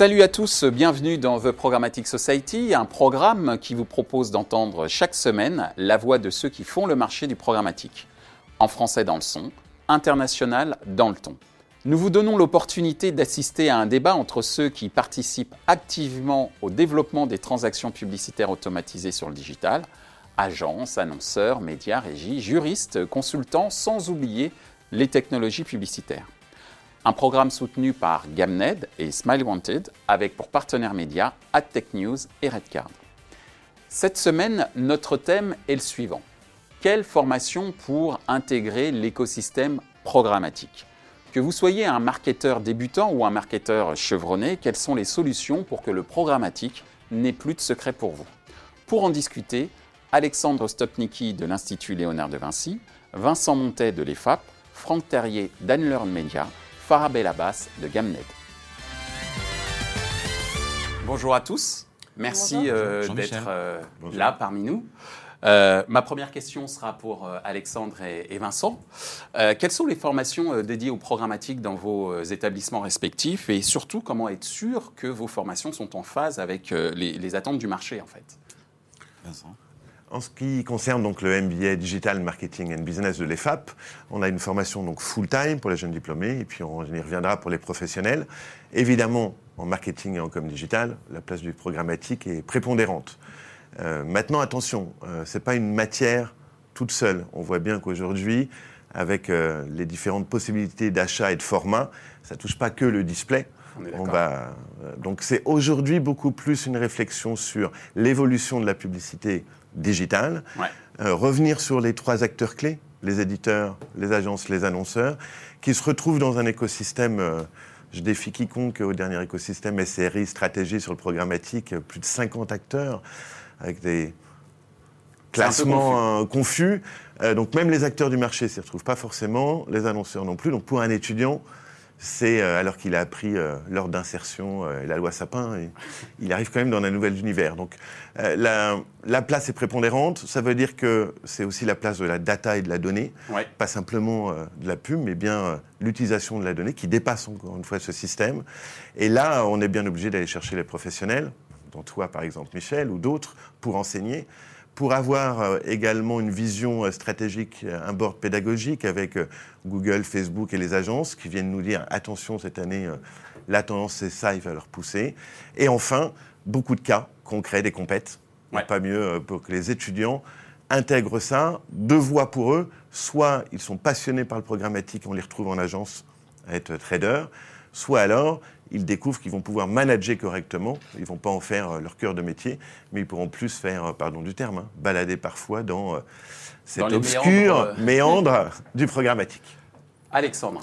Salut à tous, bienvenue dans The Programmatic Society, un programme qui vous propose d'entendre chaque semaine la voix de ceux qui font le marché du programmatique. En français dans le son, international dans le ton. Nous vous donnons l'opportunité d'assister à un débat entre ceux qui participent activement au développement des transactions publicitaires automatisées sur le digital, agences, annonceurs, médias, régies, juristes, consultants, sans oublier les technologies publicitaires. Un programme soutenu par Gamned et Smile Wanted, avec pour partenaires médias AdTech News et Redcard. Cette semaine, notre thème est le suivant. Quelle formation pour intégrer l'écosystème programmatique? Que vous soyez un marketeur débutant ou un marketeur chevronné, quelles sont les solutions pour que le programmatique n'ait plus de secret pour vous? Pour en discuter, Alexandre Stopnicki de l'Institut Léonard de Vinci, Vincent Montet de l'EFAP, Franck Terrier d'Unlearn Media, Farah Abbas de Gamnet. Bonjour à tous, merci euh, d'être euh, là parmi nous. Euh, ma première question sera pour euh, Alexandre et, Vincent. Euh, quelles sont les formations dédiées au programmatique dans vos établissements respectifs et surtout comment être sûr que vos formations sont en phase avec les, attentes du marché en fait? Vincent en ce qui concerne donc le MBA Digital Marketing and Business de l'EFAP, on a une formation donc full-time pour les jeunes diplômés et puis on y reviendra pour les professionnels. Évidemment, en marketing et en com digital, la place du programmatique est prépondérante. Euh, maintenant, attention, euh, ce n'est pas une matière toute seule. On voit bien qu'aujourd'hui, avec euh, les différentes possibilités d'achat et de format, ça ne touche pas que le display. On, va, donc c'est aujourd'hui beaucoup plus une réflexion sur l'évolution de la publicité digitale, revenir sur les trois acteurs clés, les éditeurs, les agences, les annonceurs, qui se retrouvent dans un écosystème je défie quiconque au dernier écosystème SRI, stratégie sur le programmatique, plus de 50 acteurs avec des classements confus. Euh, donc même les acteurs du marché s'y retrouvent pas forcément, les annonceurs non plus. Donc pour un étudiant, c'est euh, alors qu'il a appris euh, d'insertion et la loi Sapin, et il arrive quand même dans un nouvel univers. Donc la, la, place est prépondérante. Ça veut dire que c'est aussi la place de la data et de la donnée, pas simplement de la pub, mais bien l'utilisation de la donnée qui dépasse encore une fois ce système. Et là, on est bien obligé d'aller chercher les professionnels dont toi par exemple Michel, ou d'autres, pour enseigner, pour avoir euh, également une vision euh, stratégique, euh, un board pédagogique avec Google, Facebook et les agences qui viennent nous dire attention cette année, la tendance c'est ça, il va leur pousser. Et enfin, beaucoup de cas concrets, des compètes. Pas mieux pour que les étudiants intègrent ça. Deux voies pour eux. Soit ils sont passionnés par le programmatique, on les retrouve en agence à être traders, soit alors ils découvrent qu'ils vont pouvoir manager correctement. Ils ne vont pas en faire euh, leur cœur de métier, mais ils pourront plus faire, euh, pardon du terme, hein, balader parfois dans euh, cet obscur méandre, du programmatique. Alexandre.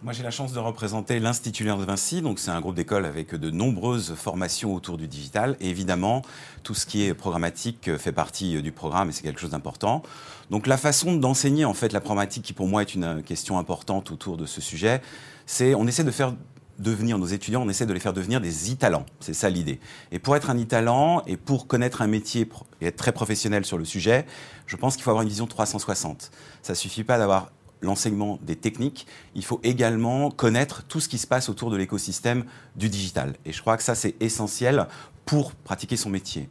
Moi, j'ai la chance de représenter l'Institut Léon de Vinci. Donc, c'est un groupe d'école avec de nombreuses formations autour du digital. Et évidemment, tout ce qui est programmatique fait partie du programme et c'est quelque chose d'important. Donc, la façon d'enseigner, en fait, la programmatique, qui pour moi est une question importante autour de ce sujet, c'est on essaie de faire devenir nos étudiants, on essaie de les faire devenir des e-talents. C'est ça l'idée. Et pour être un e-talent et pour connaître un métier et être très professionnel sur le sujet, je pense qu'il faut avoir une vision 360. Ça suffit pas d'avoir l'enseignement des techniques, il faut également connaître tout ce qui se passe autour de l'écosystème du digital. Et je crois que ça, c'est essentiel pour pratiquer son métier.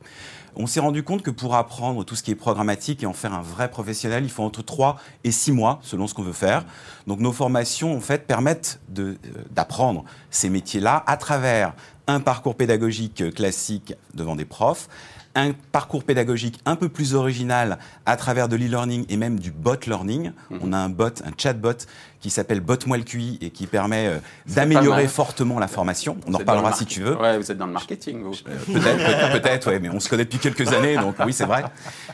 On s'est rendu compte que pour apprendre tout ce qui est programmatique et en faire un vrai professionnel, il faut entre 3 et 6 mois selon ce qu'on veut faire. Donc nos formations en fait permettent euh, d'apprendre ces métiers-là à travers un parcours pédagogique classique devant des profs, un parcours pédagogique un peu plus original à travers de l'e-learning et même du bot learning. Mhm. On a un bot, un chatbot qui s'appelle Bot-moi le QI et qui permet euh, d'améliorer fortement la formation. On en reparlera si tu veux. Ouais, vous êtes dans le marketing, vous. Peut-être, peut-être, ouais, mais on se connaît depuis quelques années, donc oui, c'est vrai.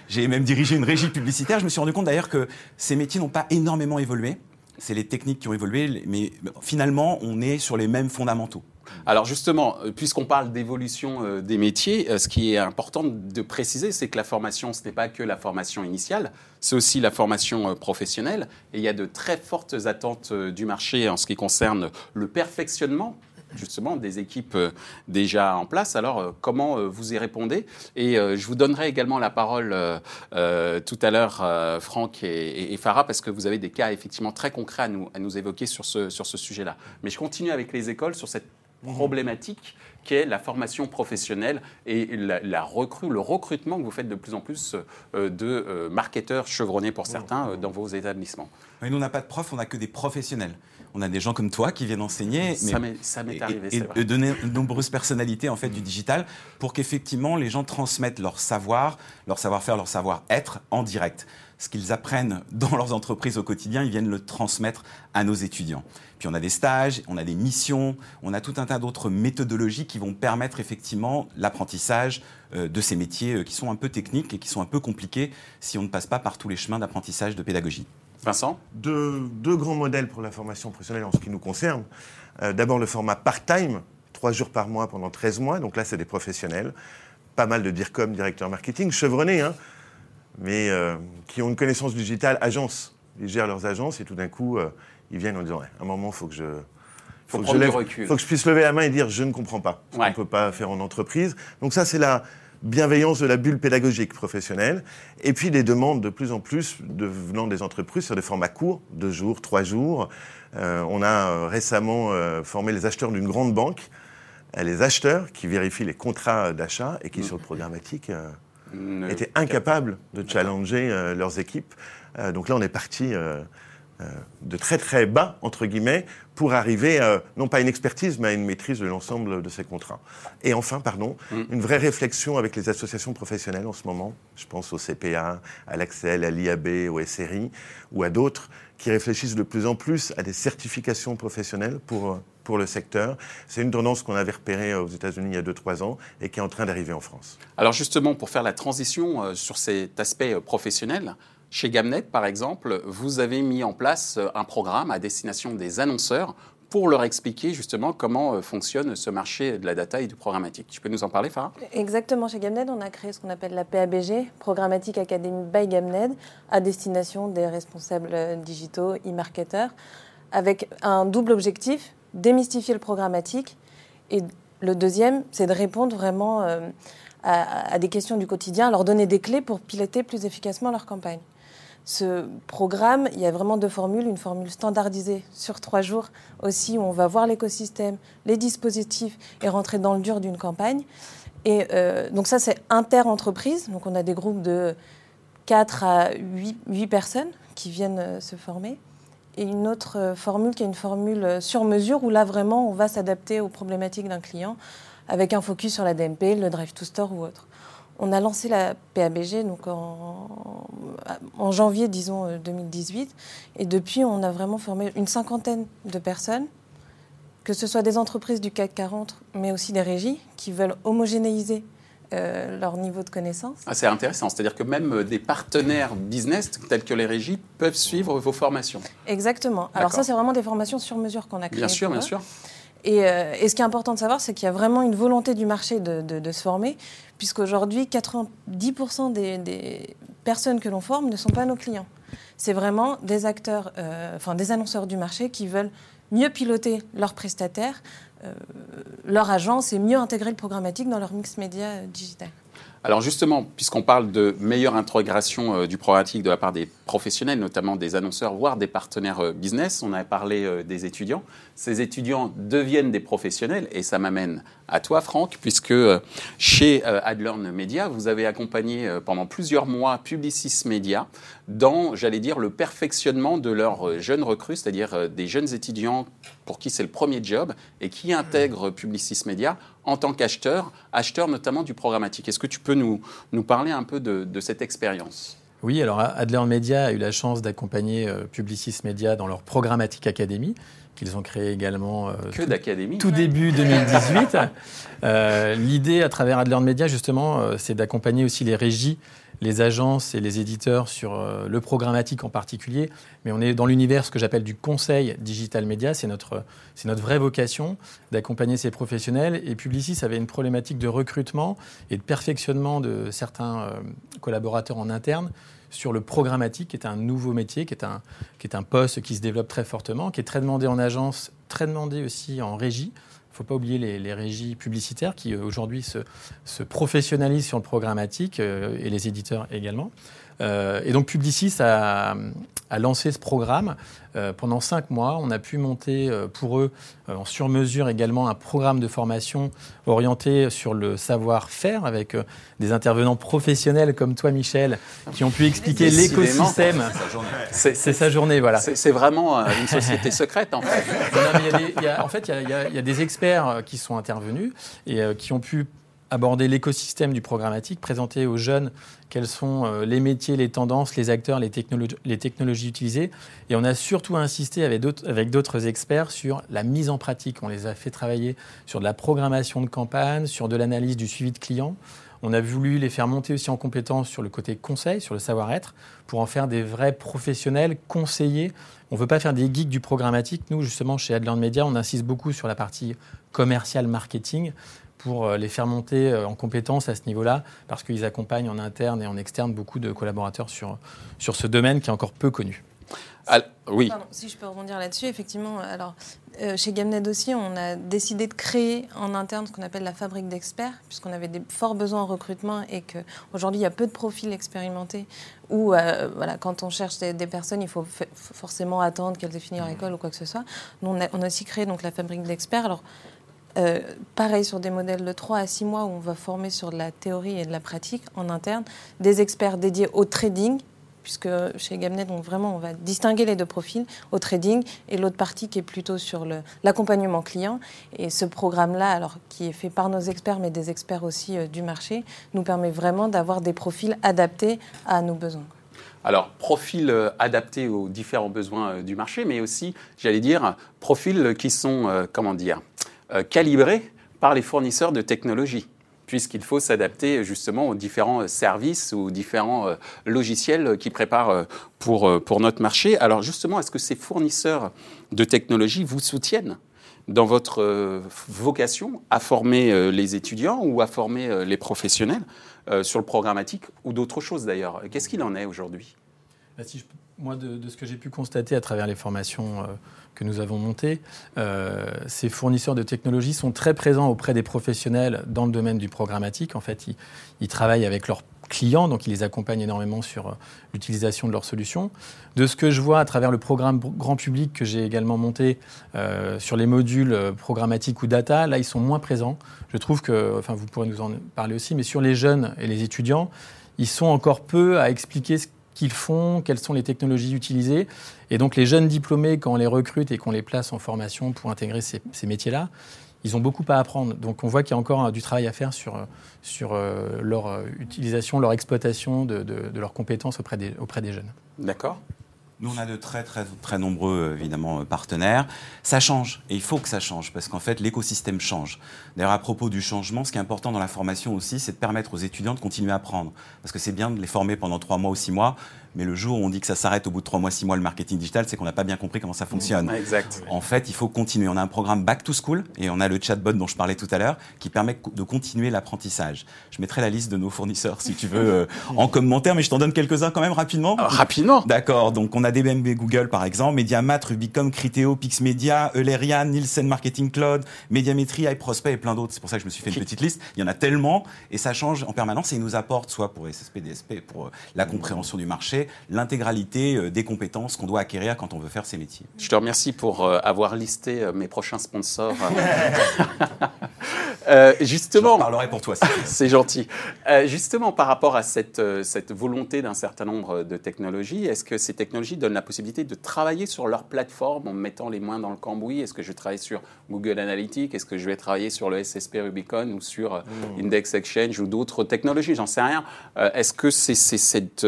J'ai même dirigé une régie publicitaire. Je me suis rendu compte d'ailleurs que ces métiers n'ont pas énormément évolué. C'est les techniques qui ont évolué, mais finalement, on est sur les mêmes fondamentaux. Alors justement, euh, puisqu'on parle d'évolution euh, des métiers, euh, ce qui est important de préciser, c'est que la formation, ce n'est pas que la formation initiale, c'est aussi la formation professionnelle. Et il y a de très fortes attentes du marché en ce qui concerne le perfectionnement justement des équipes déjà en place. Alors, comment vous y répondez? Et je vous donnerai également la parole tout à l'heure, Franck et, Farah, parce que vous avez des cas effectivement très concrets à nous, à nous évoquer sur ce, sur ce sujet-là. Mais je continue avec les écoles sur cette problématique qu'est la formation professionnelle et la, recrue, le recrutement que vous faites de plus en plus euh, de euh, marketeurs chevronnés pour certains euh, dans vos établissements. Mais nous, on n'a pas de profs, on n'a que des professionnels. On a des gens comme toi qui viennent enseigner. Ça m'est arrivé, et, de nombreuses personnalités en fait du digital pour qu'effectivement les gens transmettent leur savoir, leur savoir-faire, leur savoir-être en direct ce qu'ils apprennent dans leurs entreprises au quotidien, ils viennent le transmettre à nos étudiants. Puis on a des stages, on a des missions, on a tout un tas d'autres méthodologies qui vont permettre effectivement l'apprentissage euh, de ces métiers euh, qui sont un peu techniques et qui sont un peu compliqués si on ne passe pas par tous les chemins d'apprentissage de pédagogie. Vincent? Deux, grands modèles pour la formation professionnelle en ce qui nous concerne. Euh, d'abord le format part-time, trois jours par mois pendant 13 mois. Donc là, c'est des professionnels. Pas mal de DIRCOM, directeur marketing, chevronnés, hein, mais euh, qui ont une connaissance digitale agence. Ils gèrent leurs agences et tout d'un coup, euh, ils viennent en disant à un moment, il faut que je. Faut, que je faut que je puisse lever la main et dire je ne comprends pas. Ce qu'on ne peut pas faire en entreprise. Donc, ça, c'est la bienveillance de la bulle pédagogique professionnelle. Et puis, des demandes de plus en plus de, venant des entreprises sur des formats courts, deux jours, trois jours. Euh, on a récemment formé les acheteurs d'une grande banque. Les acheteurs qui vérifient les contrats d'achat et qui, mm. sur le programmatique, étaient incapables de challenger euh, leurs équipes. Euh, donc là, on est parti euh, de très très bas, entre guillemets, pour arriver, non pas à une expertise, mais à une maîtrise de l'ensemble de ces contrats. Et enfin, pardon, mm. une vraie réflexion avec les associations professionnelles en ce moment. Je pense au CPA, à l'Axel, à l'IAB, au SRI ou à d'autres qui réfléchissent de plus en plus à des certifications professionnelles pour pour le secteur. C'est une tendance qu'on avait repérée aux États-Unis il y a 2-3 ans et qui est en train d'arriver en France. Alors justement, pour faire la transition euh, sur cet aspect euh, professionnel, chez Gamnet, par exemple, vous avez mis en place euh, un programme à destination des annonceurs pour leur expliquer justement comment fonctionne ce marché de la data et du programmatique. Tu peux nous en parler, Farah? Exactement. Chez Gamned, on a créé ce qu'on appelle la PABG, Programmatique Academy by Gamned, à destination des responsables digitaux, e-marketeurs, avec un double objectif démystifier le programmatique. Et le deuxième, c'est de répondre vraiment euh, à, des questions du quotidien, leur donner des clés pour piloter plus efficacement leur campagne. Ce programme, il y a vraiment deux formules. Une formule standardisée sur trois jours aussi, où on va voir l'écosystème, les dispositifs et rentrer dans le dur d'une campagne. Et euh, donc ça, c'est inter-entreprise. Donc on a des groupes de 4 à 8, 8 personnes qui viennent euh, se former et une autre euh, formule qui est une formule sur mesure où là vraiment on va s'adapter aux problématiques d'un client avec un focus sur la DMP, le drive to store ou autre. On a lancé la PABG donc en, en janvier, disons, 2018. Euh, et depuis, on a vraiment formé une cinquantaine de personnes, que ce soit des entreprises du CAC 40, mais aussi des régies qui veulent homogénéiser euh, leur niveau de connaissance. Ah, c'est intéressant, c'est-à-dire que même euh, des partenaires business tels que les régies peuvent suivre vos formations. Exactement. Alors ça, c'est vraiment des formations sur mesure qu'on a créées. Bien sûr, bien sûr. Euh, et, ce qui est important de savoir, c'est qu'il y a vraiment une volonté du marché de, se former, puisqu'aujourd'hui, 90% des, personnes que l'on forme ne sont pas nos clients. C'est vraiment des acteurs, enfin des annonceurs du marché qui veulent mieux piloter leurs prestataires, euh, leur agence et mieux intégrer le programmatique dans leur mix média euh, digital. Alors justement, puisqu'on parle de meilleure intégration euh, du programmatique de la part des professionnels, notamment des annonceurs, voire des partenaires euh, business, on a parlé euh, des étudiants. Ces étudiants deviennent des professionnels et ça m'amène à toi, Franck, puisque chez Adlearn Media, vous avez accompagné pendant plusieurs mois Publicis Media dans, j'allais dire, le perfectionnement de leurs jeunes recrues, c'est-à-dire des jeunes étudiants pour qui c'est le premier job et qui intègrent Publicis Media en tant qu'acheteur, acheteur notamment du programmatique. Est-ce que tu peux nous, nous parler un peu de, cette expérience? Oui, alors Adler Media a eu la chance d'accompagner euh, Publicis Media dans leur programmatique académie qu'ils ont créé également euh, que tout début 2018. Euh, l'idée à travers Adler Media justement, c'est d'accompagner aussi les régies les agences et les éditeurs sur euh, le programmatique en particulier, mais on est dans l'univers ce que j'appelle du conseil digital média. C'est notre, notre vraie vocation d'accompagner ces professionnels. Et Publicis avait une problématique de recrutement et de perfectionnement de certains euh, collaborateurs en interne sur le programmatique, qui est un nouveau métier, qui est un, qui est un poste qui se développe très fortement, qui est très demandé en agence, très demandé aussi en régie ne faut pas oublier les, régies publicitaires qui aujourd'hui se, se, professionnalisent sur le programmatique et les éditeurs également. Et donc Publicis a, a lancé ce programme. Euh, pendant cinq mois, on a pu monter euh, pour eux euh, en sur-mesure également un programme de formation orienté sur le savoir-faire avec des intervenants professionnels comme toi, Michel, qui ont pu expliquer l'écosystème. C'est sa journée, voilà. C'est vraiment une société secrète, en fait. en fait, il y, a des experts qui sont intervenus et qui ont pu aborder l'écosystème du programmatique, présenter aux jeunes quels sont euh, les métiers, les tendances, les acteurs, les, technologies utilisées. Et on a surtout insisté avec d'autres experts sur la mise en pratique. On les a fait travailler sur de la programmation de campagne, sur de l'analyse du suivi de clients. On a voulu les faire monter aussi en compétences sur le côté conseil, sur le savoir-être, pour en faire des vrais professionnels, conseillers. On ne veut pas faire des geeks du programmatique. Nous, justement, chez Adland Media, on insiste beaucoup sur la partie commercial marketing pour euh, les faire monter euh, en compétences à ce niveau-là, parce qu'ils accompagnent en interne et en externe beaucoup de collaborateurs sur, sur ce domaine qui est encore peu connu. oui. si je peux rebondir là-dessus, effectivement, alors euh, chez Gamned aussi, on a décidé de créer en interne ce qu'on appelle la fabrique d'experts, puisqu'on avait des forts besoins en recrutement et qu'aujourd'hui, il y a peu de profils expérimentés où, voilà, quand on cherche des, personnes, il faut forcément attendre qu'elles aient fini leur école ou quoi que ce soit. Nous, on a, on a aussi créé donc, la fabrique d'experts. Alors, euh, pareil sur des modèles de 3 à 6 mois où on va former sur de la théorie et de la pratique en interne, des experts dédiés au trading, puisque chez Gamnet, donc vraiment, on va distinguer les deux profils, au trading, et l'autre partie qui est plutôt sur l'accompagnement client. Et ce programme-là, alors qui est fait par nos experts, mais des experts aussi euh, du marché, nous permet vraiment d'avoir des profils adaptés à nos besoins. Alors, profils euh, adaptés aux différents besoins du marché, mais aussi, j'allais dire, profils qui sont, comment dire, calibré par les fournisseurs de technologies puisqu'il faut s'adapter justement aux différents services ou différents euh, logiciels qui préparent euh, pour, pour notre marché. Alors justement, est-ce que ces fournisseurs de technologies vous soutiennent dans votre vocation à former les étudiants ou à former les professionnels sur le programmatique ou d'autres choses d'ailleurs? Qu'est-ce qu'il en est aujourd'hui? Bah, Moi, de, ce que j'ai pu constater à travers les formations que nous avons monté, euh, ces fournisseurs de technologies sont très présents auprès des professionnels dans le domaine du programmatique. En fait, ils, travaillent avec leurs clients, donc ils les accompagnent énormément sur euh, l'utilisation de leurs solutions. De ce que je vois à travers le programme grand public que j'ai également monté euh, sur les modules programmatiques ou data, là, ils sont moins présents. Je trouve que, enfin, vous pourrez nous en parler aussi, mais sur les jeunes et les étudiants, ils sont encore peu à expliquer qu'ils font, quelles sont les technologies utilisées. Et donc les jeunes diplômés, quand on les recrute et qu'on les place en formation pour intégrer ces, métiers-là, ils ont beaucoup à apprendre. Donc on voit qu'il y a encore du travail à faire sur, sur euh, leur euh, utilisation, leur exploitation de, de, leurs compétences auprès des, auprès des jeunes. D'accord. Nous, on a de très, très, très nombreux, évidemment, partenaires. Ça change, et il faut que ça change, parce qu'en fait, l'écosystème change. D'ailleurs, à propos du changement, ce qui est important dans la formation aussi, c'est de permettre aux étudiants de continuer à apprendre. Parce que c'est bien de les former pendant trois mois ou six mois, mais le jour où on dit que ça s'arrête au bout de trois mois, six mois, le marketing digital, c'est qu'on n'a pas bien compris comment ça fonctionne. Exact. En fait, il faut continuer. On a un programme Back to School et on a le chatbot dont je parlais tout à l'heure qui permet de continuer l'apprentissage. Je mettrai la liste de nos fournisseurs si tu veux euh, en commentaire, mais je t'en donne quelques-uns quand même rapidement. Ah, rapidement. D'accord. Donc on a DBMB Google par exemple, Mediamat, Rubicon, Criteo, Pixmedia, Eulerian, Nielsen Marketing Cloud, Médiamétrie, iProspect et plein d'autres. C'est pour ça que je me suis fait une petite liste. Il y en a tellement et ça change en permanence et ils nous apportent soit pour SSP, DSP, pour euh, la compréhension du marché, l'intégralité euh, des compétences qu'on doit acquérir quand on veut faire ces métiers. Je te remercie pour euh, avoir listé euh, mes prochains sponsors. justement, je parlerai pour toi. C'est gentil. justement, par rapport à cette, cette volonté d'un certain nombre de technologies, est-ce que ces technologies donnent la possibilité de travailler sur leur plateforme en mettant les mains dans le cambouis? Est-ce que je travaille sur Google Analytics? Est-ce que je vais travailler sur le SSP Rubicon ou sur mmh. Index Exchange ou d'autres technologies? J'en sais rien. Est-ce que c'est cette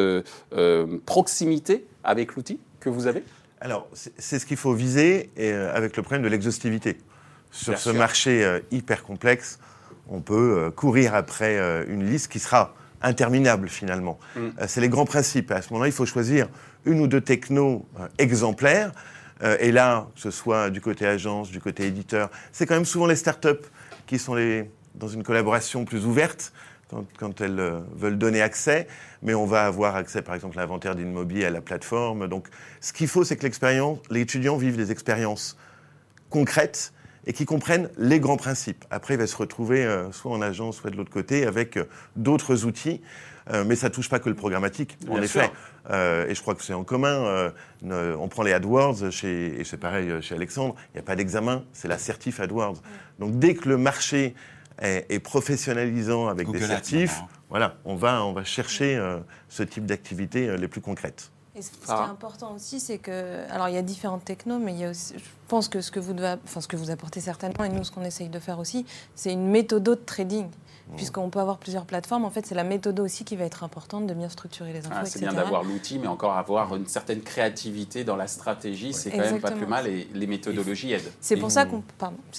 proximité avec l'outil que vous avez Alors, c'est ce qu'il faut viser et, euh, avec le problème de l'exhaustivité. Sur ce marché euh, hyper complexe, on peut euh, courir après une liste qui sera interminable finalement. Mm. c'est les grands principes. À ce moment-là, il faut choisir une ou deux technos exemplaires. et là, que ce soit du côté agence, du côté éditeur, c'est quand même souvent les startups qui sont les, dans une collaboration plus ouverte quand, elles euh, veulent donner accès, mais on va avoir accès, par exemple, à l'inventaire d'immobilier, à la plateforme. Donc, ce qu'il faut, c'est que l'expérience, les étudiants vivent des expériences concrètes et qui comprennent les grands principes. Après, il va se retrouver euh, soit en agence, soit de l'autre côté, avec euh, d'autres outils. Euh, mais ça touche pas que le programmatique, en Bien effet. sûr. Euh, et je crois que c'est en commun. euh, ne- on prend les AdWords, chez, et c'est pareil chez Alexandre, il n'y a pas d'examen, c'est la certif AdWords. Donc dès que le marché est professionnalisant avec Google des certifs, hein. voilà, on va, on va chercher euh, ce type d'activités euh, les plus concrètes. Et ce ce qui est important aussi, c'est que, alors il y a différentes technos, mais il y a aussi, pense que ce que vous devez, enfin ce que vous apportez certainement, et nous ce qu'on essaye de faire aussi, c'est une méthode de trading, puisqu'on peut avoir plusieurs plateformes. En fait, c'est la méthode aussi qui va être importante de bien structurer les infos, Ah, c'est bien d'avoir l'outil, mais encore avoir une certaine créativité dans la stratégie, c'est quand même pas plus mal et les méthodologies aident. C'est pour ça qu'on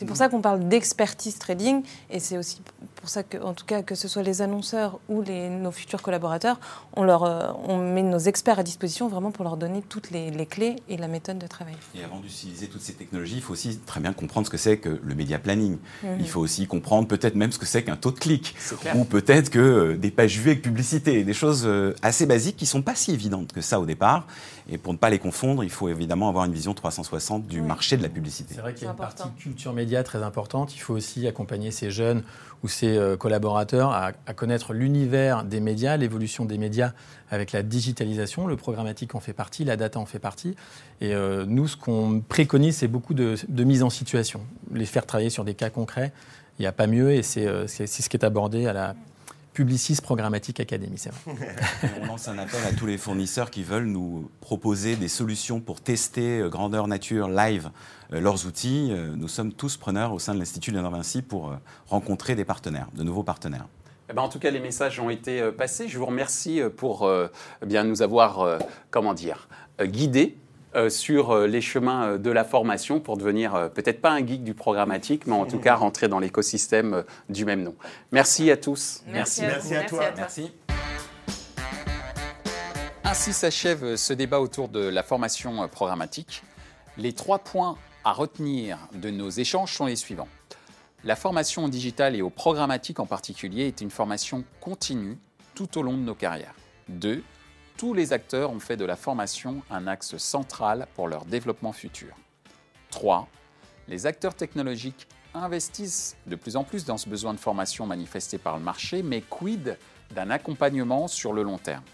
pour ça qu'on parle d'expertise trading et c'est aussi pour ça que en tout cas que ce soit les annonceurs ou les, nos futurs collaborateurs, on leur euh, on met nos experts à disposition vraiment pour leur donner toutes les, les clés et la méthode de travail. Et avant d'utiliser toutes ces technologies, il faut aussi très bien comprendre ce que c'est que le média planning. Mhm. Il faut aussi comprendre peut-être même ce que c'est qu'un taux de clic. Ou peut-être que euh, des pages vues avec publicité. Des choses euh, assez basiques qui ne sont pas si évidentes que ça au départ. Et pour ne pas les confondre, il faut évidemment avoir une vision 360 du Oui. marché de la publicité. C'est vrai qu'il y a une partie culture média très importante. Il faut aussi accompagner ces jeunes ou ces euh, collaborateurs à, à connaître l'univers des médias, l'évolution des médias avec la digitalisation. Le programmatique en fait partie, la data en fait partie. Et euh, nous, ce qu'on préconise, c'est beaucoup de, de mise en situation, les faire travailler sur des cas concrets. Il n'y a pas mieux et c'est euh, ce qui est abordé à la Publicis Programmatique Academy. C'est vrai. On lance un appel à tous les fournisseurs qui veulent nous proposer des solutions pour tester euh, grandeur nature live euh, leurs outils. Euh, Nous sommes tous preneurs au sein de l'Institut Léonard Vinci pour euh, rencontrer des partenaires, de nouveaux partenaires. Eh ben, en tout cas, les messages ont été euh, passés. Je vous remercie pour euh, eh bien, nous avoir, euh, comment dire, euh, guidés sur euh, les chemins euh, de la formation pour devenir euh, peut-être pas un geek du programmatique, mais en tout cas rentrer dans l'écosystème euh, du même nom. Merci à tous. Merci à Merci à toi. Merci. Ainsi s'achève ce débat autour de la formation euh, programmatique. Les trois points à retenir de nos échanges sont les suivants. La formation au digital et au programmatique en particulier est une formation continue tout au long de nos carrières. Deux, tous les acteurs ont fait de la formation un axe central pour leur développement futur. 3. Les acteurs technologiques investissent de plus en plus dans ce besoin de formation manifesté par le marché, mais quid d'un accompagnement sur le long terme?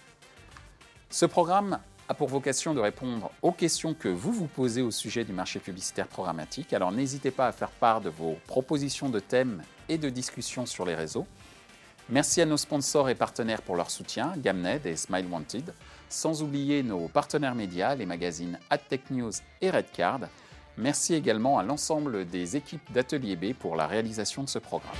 Ce programme a pour vocation de répondre aux questions que vous vous posez au sujet du marché publicitaire programmatique. Alors n'hésitez pas à faire part de vos propositions de thèmes et de discussions sur les réseaux. Merci à nos sponsors et partenaires pour leur soutien, Gamned et Smile Wanted, sans oublier nos partenaires médias, les magazines AdTech News et Redcard. Merci également à l'ensemble des équipes d'Atelier B pour la réalisation de ce programme.